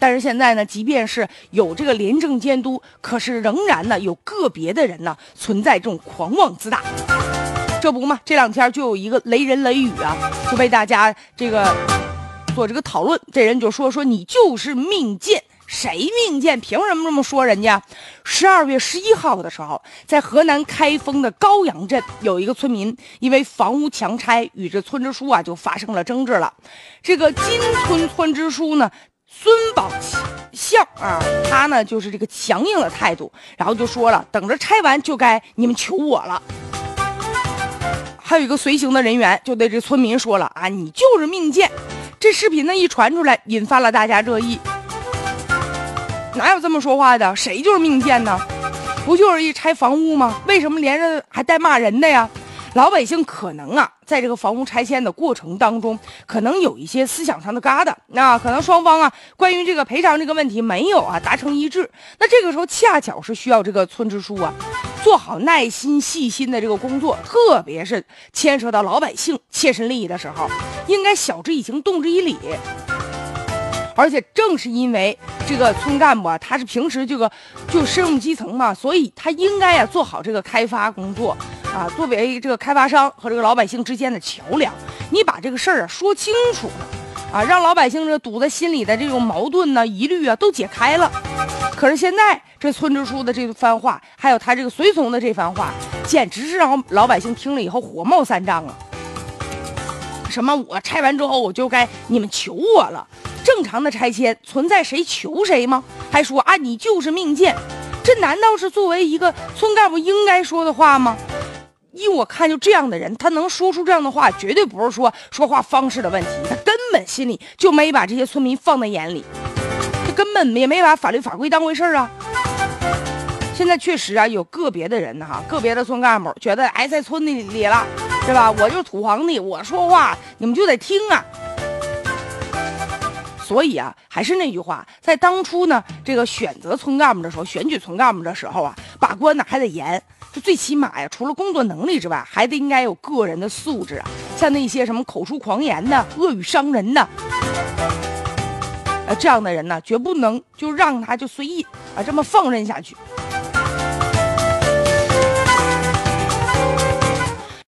但是现在呢，即便是有这个廉政监督，可是仍然呢有个别的人呢存在这种狂妄自大。这不嘛，这两天就有一个雷人雷语啊，就被大家这个做这个讨论。这人就说说你就是命贱。谁命贱？凭什么这么说人家？十二月十一号的时候，在河南开封的高阳镇，有一个村民因为房屋强拆，与这村支书啊就发生了争执了。这个金村村支书呢，孙宝相啊，他呢就是这个强硬的态度，然后就说了，等着拆完就该你们求我了。还有一个随行的人员就对这村民说了啊，你就是命贱。这视频呢一传出来，引发了大家热议。哪有这么说话的？谁就是命贱呢？不就是一拆房屋吗？为什么连着还带骂人的呀？老百姓可能啊，在这个房屋拆迁的过程当中，可能有一些思想上的疙瘩，那可能双方啊，关于这个赔偿这个问题没有啊达成一致。那这个时候恰巧是需要这个村支书啊，做好耐心细心的这个工作，特别是牵涉到老百姓切身利益的时候，应该晓之以情，动之以理。而且正是因为这个村干部啊，他是平时这个就深入基层嘛，所以他应该呀做好这个开发工作啊，作为这个开发商和这个老百姓之间的桥梁，你把这个事儿啊说清楚了啊，让老百姓这堵在心里的这种矛盾呢、疑虑啊都解开了。可是现在这村支书的这番话，还有他这个随从的这番话，简直是让老百姓听了以后火冒三丈啊！什么我拆完之后我就该你们求我了？正常的拆迁存在谁求谁吗？还说啊你就是命贱，这难道是作为一个村干部应该说的话吗？依我看，就这样的人，他能说出这样的话，绝对不是说说话方式的问题，他根本心里就没把这些村民放在眼里，他根本也没把法律法规当回事儿啊。现在确实啊，有个别的人呢，哈，个别的村干部觉得，哎，在村里里了，是吧？我就是土皇帝，我说话你们就得听啊。所以啊，还是那句话，在当初呢，这个选择村干部的时候，选举村干部的时候啊，把关呢还得严。这最起码呀，除了工作能力之外，还得应该有个人的素质啊。像那些什么口出狂言的、恶语伤人的，呃，这样的人呢，绝不能就让他就随意啊这么放任下去。